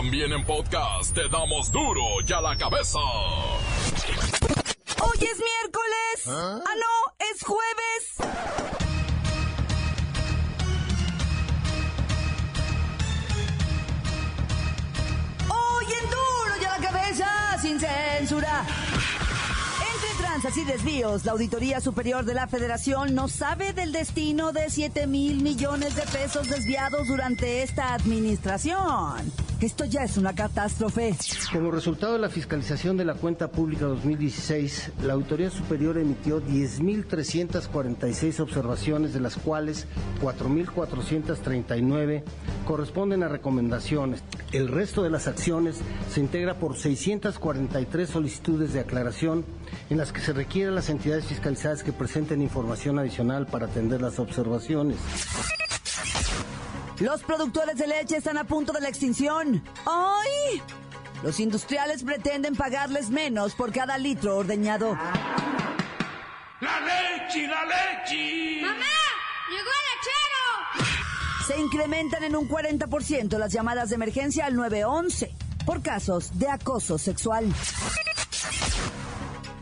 También en podcast te damos duro y a la cabeza. Hoy es miércoles. ¿Ah? ah, no, es jueves. Y desvíos, la Auditoría Superior de la Federación no sabe del destino de 7 mil millones de pesos desviados durante esta administración. Esto ya es una catástrofe. Como resultado de la fiscalización de la cuenta pública 2016, la Auditoría Superior emitió 10.346 observaciones, de las cuales 4.439 corresponden a recomendaciones. El resto de las acciones se integra por 643 solicitudes de aclaración en las que se requiere a las entidades fiscalizadas que presenten información adicional para atender las observaciones. Los productores de leche están a punto de la extinción. ¡Ay! Los industriales pretenden pagarles menos por cada litro ordeñado. ¡La leche, la leche! ¡Mamá! ¡Llegó! Se incrementan en un 40% las llamadas de emergencia al 911 por casos de acoso sexual.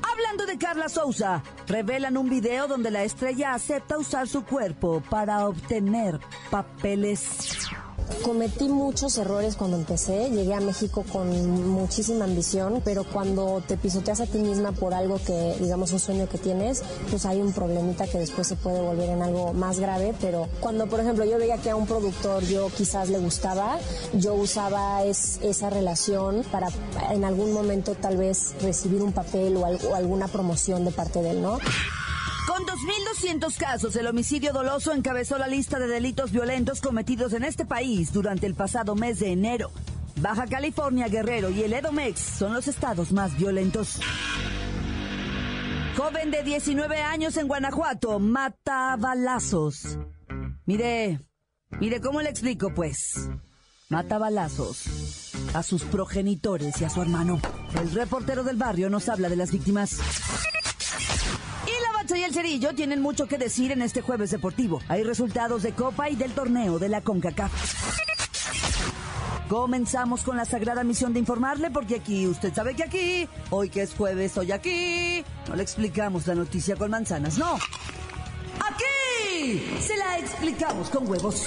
Hablando de Carla Souza, revelan un video donde la estrella acepta usar su cuerpo para obtener papeles. Cometí muchos errores cuando empecé, llegué a México con muchísima ambición, pero cuando te pisoteas a ti misma por algo que, digamos, un sueño que tienes, pues hay un problemita que después se puede volver en algo más grave, pero cuando, por ejemplo, yo veía que a un productor yo quizás le gustaba, yo usaba esa relación para en algún momento tal vez recibir un papel o, o alguna promoción de parte de él, ¿no? Con 2.200 casos, el homicidio doloso encabezó la lista de delitos violentos cometidos en este país durante el pasado mes de enero. Baja California, Guerrero y el Edomex son los estados más violentos. Joven de 19 años en Guanajuato mata balazos. Mire, mire, ¿cómo le explico pues? Mata balazos a sus progenitores y a su hermano. El reportero del barrio nos habla de las víctimas y el Cerillo tienen mucho que decir en este jueves deportivo. Hay resultados de Copa y del torneo de la CONCACAF. Comenzamos con la sagrada misión de informarle porque aquí, usted sabe que aquí, hoy que es jueves, hoy aquí, no le explicamos la noticia con manzanas, no. Aquí se la explicamos con huevos.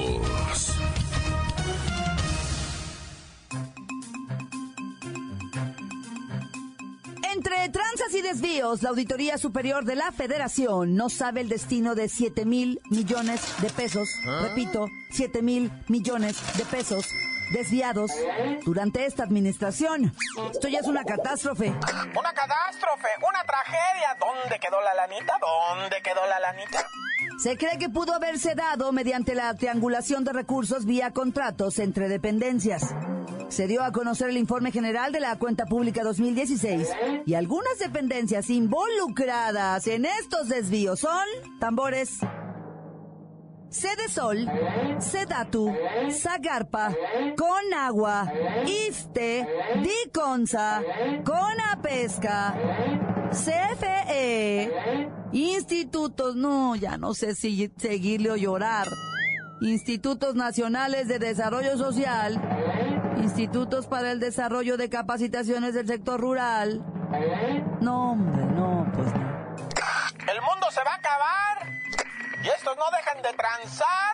Y desvíos, la Auditoría Superior de la Federación no sabe el destino de 7 mil millones de pesos. ¿Ah? Repito, 7 mil millones de pesos desviados durante esta administración. Esto ya es una catástrofe. Una catástrofe, una tragedia. ¿Dónde quedó la lanita? ¿Dónde quedó la lanita? Se cree que pudo haberse dado mediante la triangulación de recursos vía contratos entre dependencias se dio a conocer el informe general de la cuenta pública 2016 y algunas dependencias involucradas en estos desvíos son tambores. Sol, Sedatu, Zagarpa, Conagua, Iste, Diconsa, Conapesca, CFE, institutos, no, ya no sé si seguirle o llorar, institutos nacionales de desarrollo social, institutos para el desarrollo de capacitaciones del sector rural. No, hombre, no, pues no. El mundo se va a acabar y estos no dejan de transar.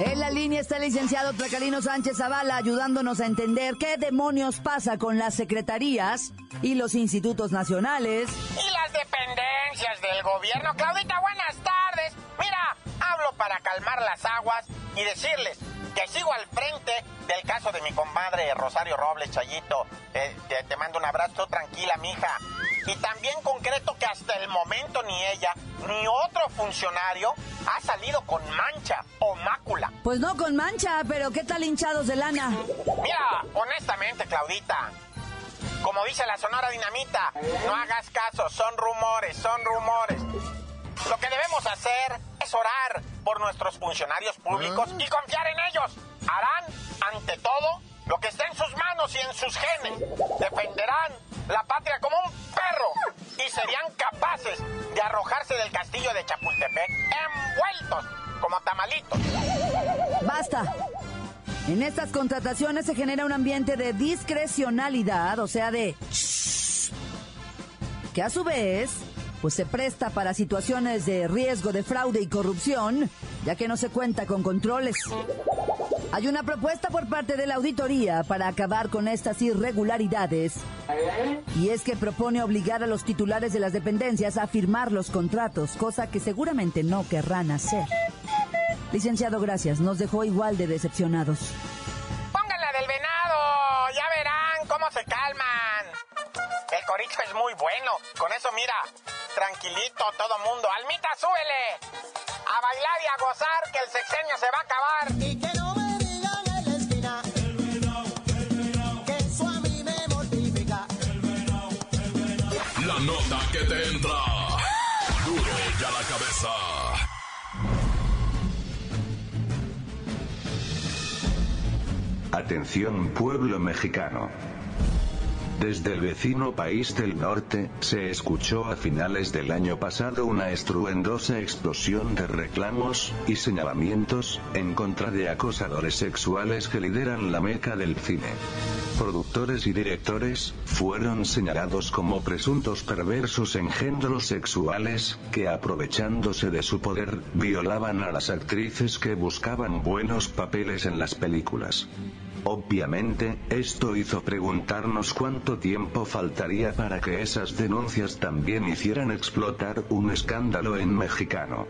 En la línea está el licenciado Tracalino Sánchez Zavala ayudándonos a entender qué demonios pasa con las secretarías y los institutos nacionales. Y las dependencias del gobierno. Claudita, buenas tardes. Mira, hablo para calmar las aguas y decirles que sigo al frente del caso de mi compadre Rosario Robles, Chayito. te, mando un abrazo, tranquila, mija. Y también concreto que hasta el momento ni ella ni otro funcionario ha salido con mancha o mácula. Pues no con mancha, pero ¿qué tal hinchados de lana? Mira, honestamente, Claudita, Como dice la Sonora Dinamita, no hagas caso, son rumores, son rumores. Lo que debemos hacer es orar por nuestros funcionarios públicos y confiar en ellos. Harán, ante todo, lo que esté en sus manos y en sus genes. Defenderán la patria como un perro y serían capaces de arrojarse del castillo de Chapultepec envueltos como tamalitos. Basta. En estas contrataciones se genera un ambiente de discrecionalidad, o sea, de... que a su vez, pues se presta para situaciones de riesgo de fraude y corrupción, ya que no se cuenta con controles. Hay una propuesta por parte de la auditoría para acabar con estas irregularidades. Y es que propone obligar a los titulares de las dependencias a firmar los contratos, cosa que seguramente no querrán hacer. Licenciado, gracias. Nos dejó igual de decepcionados. Pónganla del venado, ya verán cómo se calman. El corito es muy bueno. Con eso, mira, tranquilito todo mundo. Almita, súbele. A bailar y a gozar que el sexenio se va a acabar. Y que no me digan en la esquina que eso a mí me mortifica. La nota que te entra. Duro ya la cabeza. Atención pueblo mexicano. Desde el vecino país del norte, se escuchó a finales del año pasado una estruendosa explosión de reclamos y señalamientos en contra de acosadores sexuales que lideran la meca del cine. Productores y directores fueron señalados como presuntos perversos engendros sexuales que aprovechándose de su poder violaban a las actrices que buscaban buenos papeles en las películas. Obviamente, esto hizo preguntarnos cuánto tiempo faltaría para que esas denuncias también hicieran explotar un escándalo en mexicano.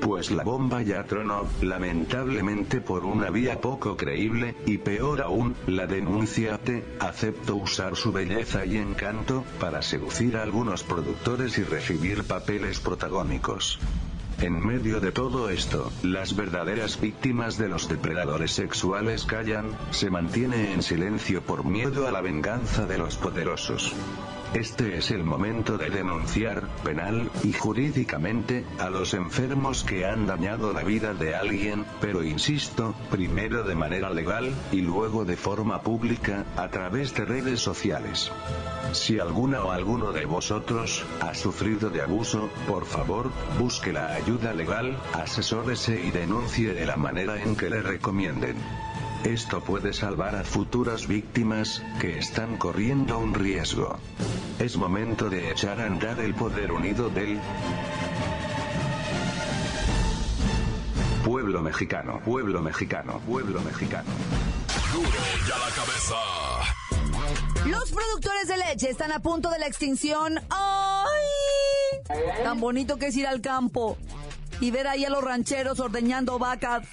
Pues la bomba ya tronó, lamentablemente por una vía poco creíble, y peor aún, la denunciante aceptó usar su belleza y encanto para seducir a algunos productores y recibir papeles protagónicos. En medio de todo esto, las verdaderas víctimas de los depredadores sexuales callan, se mantiene en silencio por miedo a la venganza de los poderosos. Este es el momento de denunciar, penal y jurídicamente, a los enfermos que han dañado la vida de alguien, pero insisto, primero de manera legal, y luego de forma pública, a través de redes sociales. Si alguna o alguno de vosotros ha sufrido de abuso, por favor, busque la ayuda legal, asesórese y denuncie de la manera en que le recomienden. Esto puede salvar a futuras víctimas, que están corriendo un riesgo. Es momento de echar a andar el poder unido del pueblo mexicano, pueblo mexicano, pueblo mexicano. Duro ya la cabeza. Los productores de leche están a punto de la extinción. ¡Ay! Tan bonito que es ir al campo y ver ahí a los rancheros ordeñando vacas.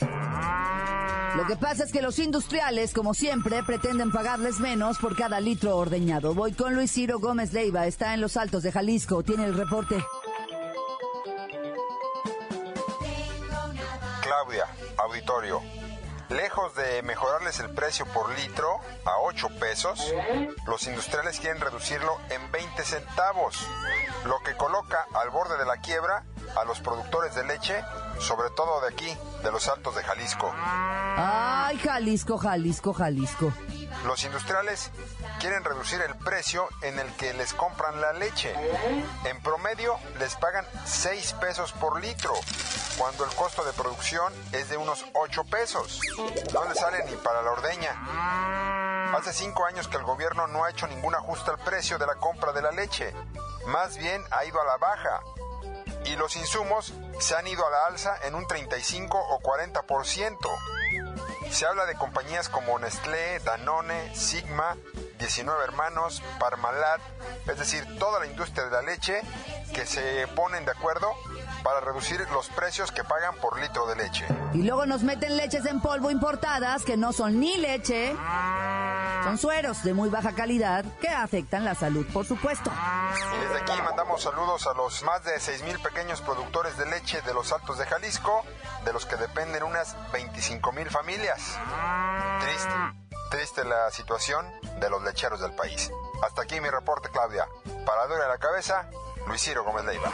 Lo que pasa es que los industriales, como siempre, pretenden pagarles menos por cada litro ordeñado. Voy con Luis Ciro Gómez Leiva, está en los Altos de Jalisco, tiene el reporte. Claudia, auditorio. Lejos de mejorarles el precio por litro a 8 pesos, los industriales quieren reducirlo en 20 centavos, lo que coloca al borde de la quiebra a los productores de leche, sobre todo de aquí, de los Altos de Jalisco. Ay, Jalisco, Jalisco, Jalisco. Los industriales quieren reducir el precio en el que les compran la leche. En promedio les pagan 6 pesos por litro, cuando el costo de producción es de unos 8 pesos. No les sale ni para la ordeña. Hace 5 años que el gobierno no ha hecho ningún ajuste al precio de la compra de la leche. Más bien ha ido a la baja. Y los insumos se han ido a la alza en un 35 o 40%. Se habla de compañías como Nestlé, Danone, Sigma, 19 Hermanos, Parmalat, es decir, toda la industria de la leche que se ponen de acuerdo para reducir los precios que pagan por litro de leche. Y luego nos meten leches en polvo importadas que no son ni leche, son sueros de muy baja calidad que afectan la salud, por supuesto. Y desde aquí mandamos saludos a los más de 6.000 pequeños productores de leche de los Altos de Jalisco, de los que dependen unas 25.000 familias. Triste, triste la situación de los lecheros del país. Hasta aquí mi reporte, Claudia. Para Dura la cabeza, Luis Ciro Gómez Leiva.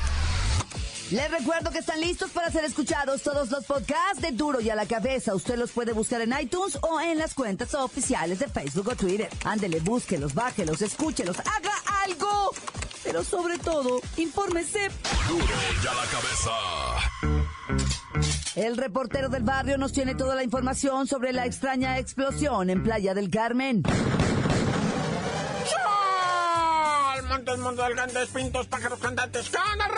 Les recuerdo que están listos para ser escuchados todos los podcasts de Duro y a la Cabeza. Usted los puede buscar en iTunes o en las cuentas oficiales de Facebook o Twitter. Ándele, búsquelos, bájelos, escúchelos, haga algo. Pero sobre todo, infórmese. Duro y a la cabeza. El reportero del barrio nos tiene toda la información sobre la extraña explosión en Playa del Carmen. ¡Sol! Montes, montes, alcantes, pintos, pájaros cantantes. ¿Qué onda,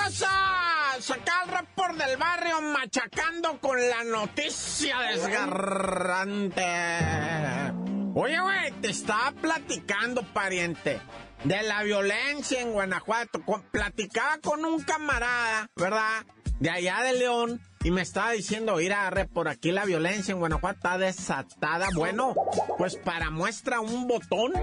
raza? Saca el del barrio machacando con la noticia desgarrante. Oye, güey, te estaba platicando, pariente, de la violencia en Guanajuato. Platicaba con un camarada, ¿verdad? De allá de León. Y me estaba diciendo, mira, re, por aquí la violencia en Guanajuato está desatada. Bueno, pues para muestra un botón,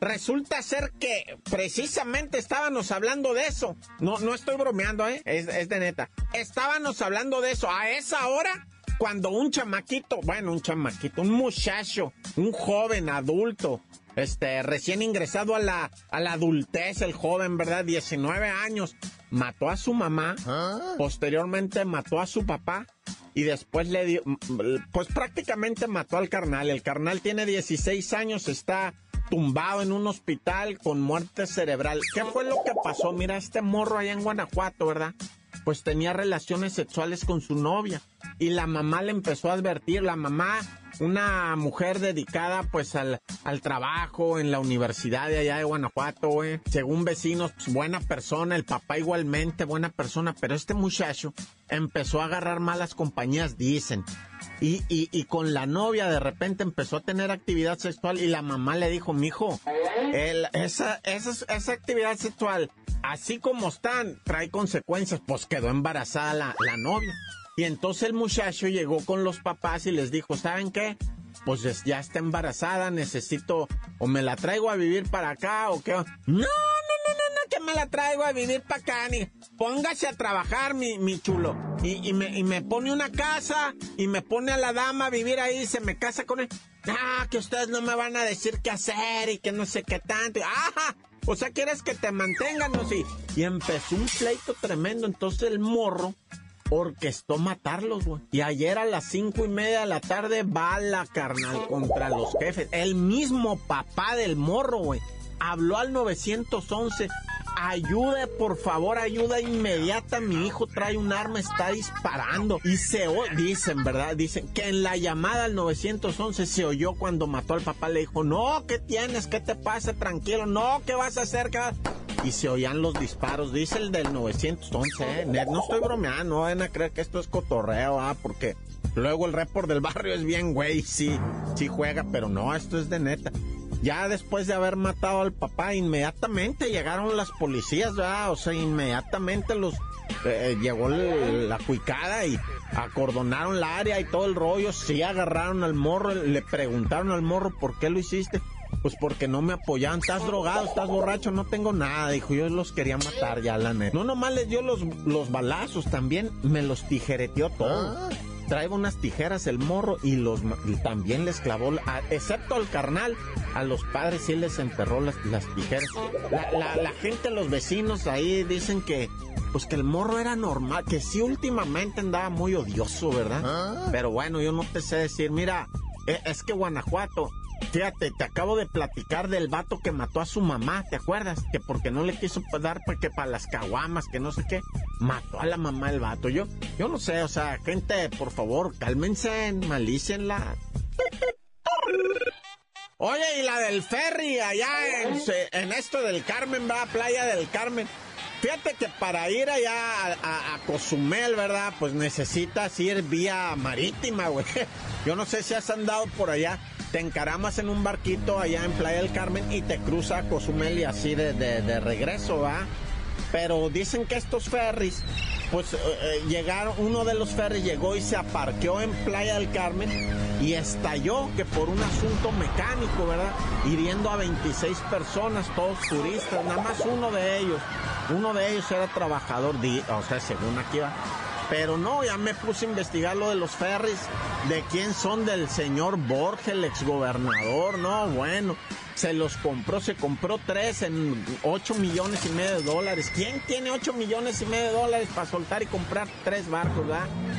resulta ser que precisamente estábamos hablando de eso. No, no estoy bromeando, ¿eh? Es, es de neta. Estábamos hablando de eso. A esa hora, cuando un chamaquito, bueno, un chamaquito, un muchacho, un joven adulto, este, recién ingresado a la, a la adultez, el joven, ¿verdad? 19 años, mató a su mamá, posteriormente mató a su papá y después le dio, pues prácticamente mató al carnal. El carnal tiene 16 años, está tumbado en un hospital con muerte cerebral. ¿Qué fue lo que pasó? Mira, este morro allá en Guanajuato, ¿verdad? Pues tenía relaciones sexuales con su novia y la mamá le empezó a advertir, la mamá, una mujer dedicada pues al, al trabajo en la universidad de allá de Guanajuato, güey. Según vecinos, pues, buena persona, el papá igualmente buena persona, pero este muchacho empezó a agarrar malas compañías, dicen. Y, y, y con la novia de repente empezó a tener actividad sexual y la mamá le dijo, mijo, el, esa, esa, esa actividad sexual, así como están, trae consecuencias, pues quedó embarazada la, la novia. Y entonces el muchacho llegó con los papás y les dijo, ¿saben qué? Pues es- ya está embarazada, necesito, o me la traigo a vivir para acá, o qué. No, no, no, no, no, que me la traigo a vivir para acá, ni. Póngase a trabajar, mi, mi chulo. Y, me, y me pone una casa, y me pone a la dama a vivir ahí, se me casa con él. Ah, que ustedes no me van a decir qué hacer y que no sé qué tanto. ¡Ajá! O sea, ¿quieres que te mantengan o sí? Y empezó un pleito tremendo. Entonces el morro orquestó matarlos, güey. Y ayer a las cinco y media de la tarde va la carnal contra los jefes. El mismo papá del morro, güey. Habló al 911. Ayuda, por favor, ayuda inmediata. Mi hijo trae un arma, está disparando. Y se dicen, ¿verdad? Dicen que en la llamada al 911 se oyó cuando mató al papá. Le dijo, no, ¿qué tienes? ¿Qué te pasa? Tranquilo. No, ¿qué vas a hacer? ¿Qué vas-?" y se oían los disparos. Dice el del 911, ¿eh? No estoy bromeando, no vayan a creer que esto es cotorreo, ¿ah? Porque luego el report del barrio es bien, güey, sí, sí juega, pero no, esto es de neta. Ya después de haber matado al papá, inmediatamente llegaron las policías, ¿verdad? O sea, inmediatamente los... eh, llegó la cuicada y acordonaron la área y todo el rollo. Sí agarraron al morro, le preguntaron al morro por qué lo hiciste. Pues porque no me apoyaban. Estás drogado, estás borracho, no tengo nada. Dijo, yo los quería matar ya, la neta. No nomás les dio los, los balazos, también me los tijereteó todo. Traía unas tijeras el morro y los y también les clavó, la- a- excepto al carnal, a los padres sí les enterró las, las tijeras. La, la- la gente, los vecinos ahí dicen que, pues que el morro era normal, que sí últimamente andaba muy odioso, ¿verdad? Pero bueno, yo no te sé decir, mira, e- es que Guanajuato, fíjate, te acabo de platicar del vato que mató a su mamá, ¿te acuerdas? Que porque no le quiso dar para que para las caguamas, que no sé qué, mató a la mamá el vato. Yo, yo no sé, o sea, gente, por favor, cálmense, malícenla. Oye, y la del ferry allá en, esto del Carmen, va, Playa del Carmen. Fíjate que para ir allá a, Cozumel, ¿verdad? Pues necesitas ir vía marítima, güey. Yo no sé si has andado por allá. Te encaramas en un barquito allá en Playa del Carmen y te cruza a Cozumel y así de- de regreso, ¿va? Pero dicen que estos ferries, pues eh, eh, llegaron, uno de los ferries llegó y se aparqueó en Playa del Carmen y estalló que por un asunto mecánico, ¿verdad? Hiriendo a 26 personas, todos turistas, nada más uno de ellos. Uno de ellos era trabajador, o sea, según aquí va. Pero no, ya me puse a investigar lo de los ferries, de quién son del señor Borges, el exgobernador, no, bueno, se los compró, se compró tres en 8 millones y medio de dólares. ¿Quién tiene 8 millones y medio de dólares para soltar y comprar tres barcos?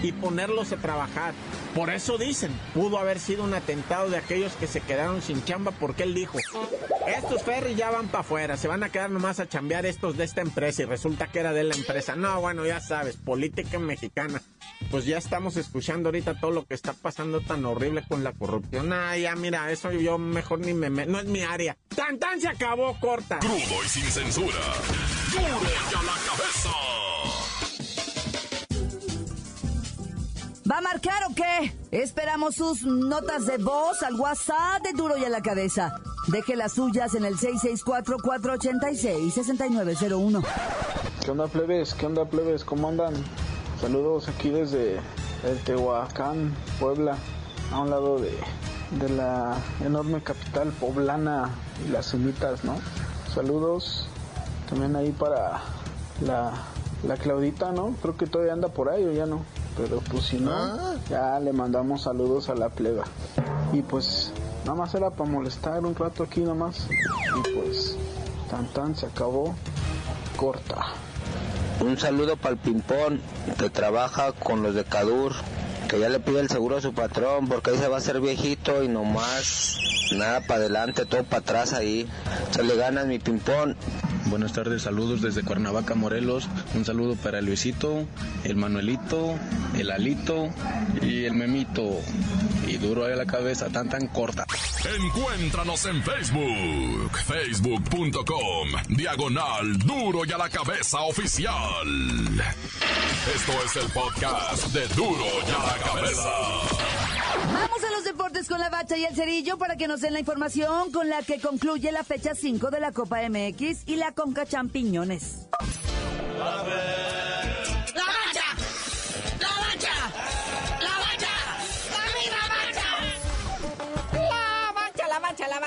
Y ponerlos a trabajar. Por eso dicen, pudo haber sido un atentado de aquellos que se quedaron sin chamba porque él dijo, estos ferries ya van para afuera, se van a quedar nomás a chambear estos de esta empresa y resulta que era de la empresa. No, bueno, ya sabes, política mexicana. Pues ya estamos escuchando ahorita todo lo que está pasando tan horrible con la corrupción. Ah, ya mira, eso yo mejor ni me... me- no es mi área. Tan tan se acabó, corta. Crudo y sin censura. Duro y a la cabeza. ¿Va a marcar o qué? Esperamos sus notas de voz al WhatsApp de Duro y a la Cabeza. Deje las suyas en el 664-486-6901. ¿Qué onda plebes? ¿Qué onda plebes? ¿Cómo andan? Saludos aquí desde el Tehuacán, Puebla, a un lado de, de la enorme capital poblana y las sumitas, ¿no? Saludos también ahí para la, la Claudita, ¿no? Creo que todavía anda por ahí o ya no. Pero pues si no, ya le mandamos saludos a la pleba. Y pues nada más era para molestar un rato aquí nomás. Y pues tan tan se acabó corta. Un saludo para el Pimpón, que trabaja con los de Cadur, que ya le pide el seguro a su patrón, porque ahí se va a hacer viejito y nomás nada para adelante, todo para atrás ahí. Se le ganas mi Pimpón. Buenas tardes, saludos desde Cuernavaca, Morelos. Un saludo para Luisito, el Manuelito, el Alito y el Memito. Y duro ahí la cabeza, tan tan corta. Encuéntranos en Facebook, facebook.com, diagonal duro y a la cabeza oficial. Esto es el podcast de duro y a la cabeza. Vamos a los deportes con la bacha y el cerillo para que nos den la información con la que concluye la fecha 5 de la Copa MX y la Conca Champiñones. ¡La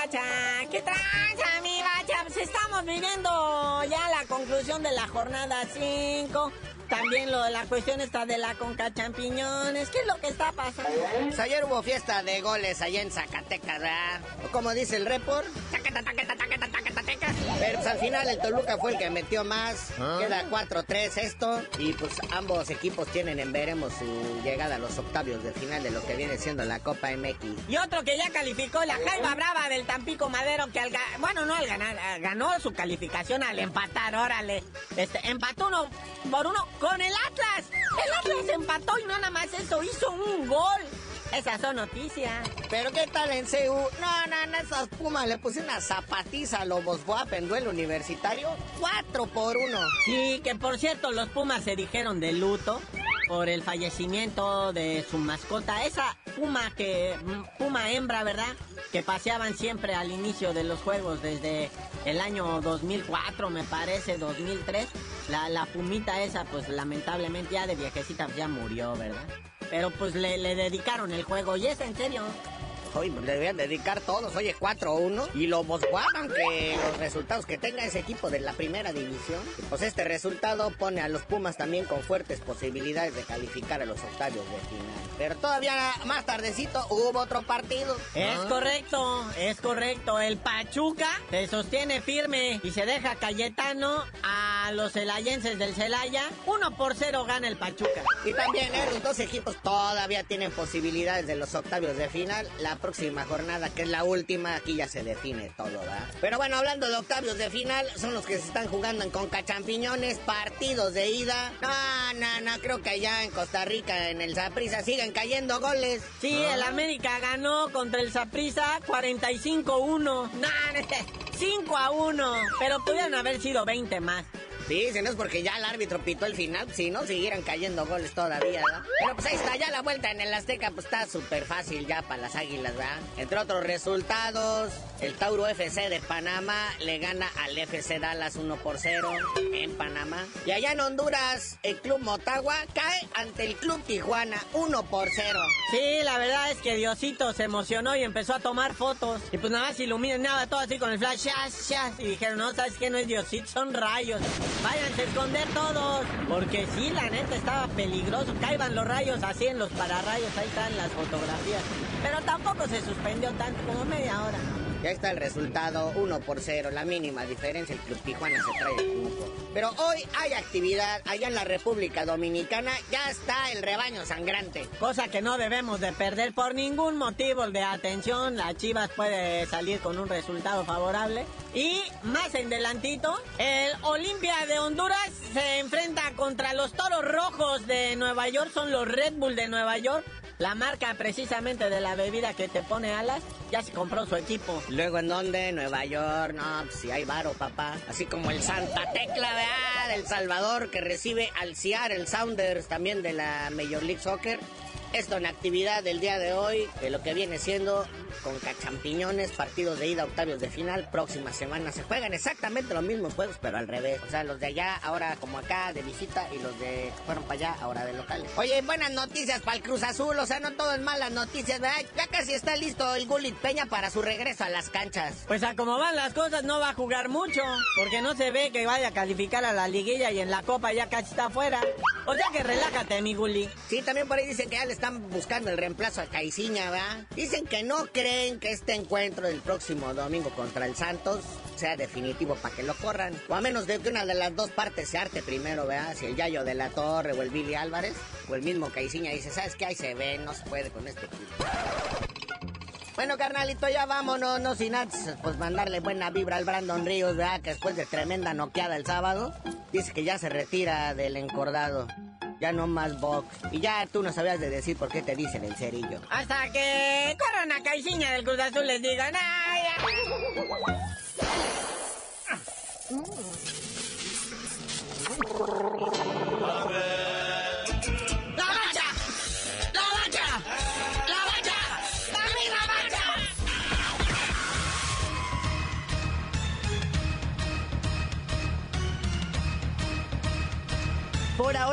¿Qué tranza, mi bacha? Pues estamos viviendo ya la conclusión de la jornada 5. También lo de la cuestión está de la Conca Champiñones. ¿Qué es lo que está pasando? Pues ayer hubo fiesta de goles allá en Zacatecas, ¿verdad? O como dice el report, pero pues al final el Toluca fue el que metió más. ¿Ah? Queda 4-3 esto. Y pues ambos equipos tienen en veremos su llegada a los octavios de final de lo que viene siendo la Copa MX. Y otro que ya calificó, la Jaiba Brava del Tampico Madero, que al bueno, no al ganar, ganó su calificación al empatar, órale. Este, empató uno por uno con el Atlas. El Atlas empató y no nada más eso, hizo un gol. Esas son noticias. Pero ¿qué tal en CU? No, no, no, esas pumas le puse una zapatiza a Lobos Buap en duelo universitario. 4 por 1. Sí, que por cierto, los Pumas se dijeron de luto por el fallecimiento de su mascota. Esa puma que, mm, puma hembra, ¿verdad? Que paseaban siempre al inicio de los juegos desde el año 2004, me parece, 2003. La, la pumita esa, pues lamentablemente ya de viejecita ya murió, ¿verdad? Pero pues le, le dedicaron el juego. Y es en serio. Oye, pues le deberían dedicar todos, oye, 4-1. Y Lobos Buap, aunque los resultados que tenga ese equipo de la primera división, pues este resultado pone a los Pumas también con fuertes posibilidades de calificar a los octavios de final. Pero todavía más tardecito hubo otro partido. Es Ah. correcto, es correcto. El Pachuca se sostiene firme y se deja Cayetano a los celayenses del Celaya. Uno por cero gana el Pachuca. Y también eh, los dos equipos todavía tienen posibilidades de los octavios de final. La próxima jornada, que es la última, aquí ya se define todo, ¿verdad? Pero bueno, hablando de octavios de final, son los que se están jugando en Conca Champiñones, partidos de ida. No, no, no, creo que allá en Costa Rica, en el Zaprisa, siguen cayendo goles. Sí, el América ganó contra el Saprissa 45-1. No, 5 a 1. Pero pudieron haber sido 20 más. Sí, si no es porque ya el árbitro pitó el final, si no, siguieran cayendo goles todavía, ¿verdad? Pero pues ahí está, ya la vuelta en el Azteca, pues está súper fácil ya para las águilas, ¿verdad? Entre otros resultados, el Tauro FC de Panamá le gana al FC Dallas 1 por 0 en Panamá. Y allá en Honduras, el Club Motagua cae ante el Club Tijuana 1 por 0. Sí, la verdad es que Diosito se emocionó y empezó a tomar fotos. Y pues nada más iluminaba todo así con el flash, shas. Y dijeron, no, ¿sabes qué? No es Diosito, son rayos. Váyanse a esconder todos. Porque sí, la neta estaba peligroso. Caiban los rayos así en los pararrayos, ahí están las fotografías. Pero tampoco se suspendió tanto, como media hora. Ya está el resultado 1 por 0, la mínima diferencia, el Club Tijuana se trae el punto. Pero hoy hay actividad allá en la República Dominicana, ya está el rebaño sangrante. Cosa que no debemos de perder por ningún motivo de atención. La Chivas puede salir con un resultado favorable. Y más en el Olimpia de Honduras se enfrenta contra los Toros Rojos de Nueva York, son los Red Bull de Nueva York. La marca precisamente de la bebida que te pone alas, ya se compró su equipo. Luego, ¿en dónde? Nueva York, no, pues si hay varo, papá. Así como el Santa Tecla, ¿verdad? del Salvador, que recibe al Seattle Sounders, también de la Major League Soccer. Esto en actividad del día de hoy, de lo que viene siendo con cachampiñones, partidos de ida, octavios de final, próxima semana se juegan exactamente los mismos juegos, pero al revés. O sea, los de allá ahora como acá de visita y los de que fueron para allá ahora de locales. Oye, buenas noticias para el Cruz Azul, o sea, no todo es malas noticias, ¿verdad? Ya casi está listo el Gulit Peña para su regreso a las canchas. Pues a como van las cosas no va a jugar mucho, porque no se ve que vaya a calificar a la liguilla y en la copa ya casi está afuera. O sea que relájate, mi Guli. Sí, también por ahí dicen que ya le están buscando el reemplazo a Caiciña, ¿verdad? Dicen que no creen que este encuentro del próximo domingo contra el Santos sea definitivo para que lo corran. O a menos de que una de las dos partes se arte primero, ¿verdad? Si el Yayo de la Torre o el Billy Álvarez o el mismo Caiciña dice, ¿sabes qué? Ahí se ve, no se puede con este equipo. Bueno, carnalito, ya vámonos, no sin antes, pues mandarle buena vibra al Brandon Ríos, ¿verdad? Que después de tremenda noqueada el sábado, dice que ya se retira del encordado. Ya no más box. Y ya tú no sabías de decir por qué te dicen el cerillo. Hasta que corran a Caixinha del Cruz Azul les digan, ¡ay! ¡La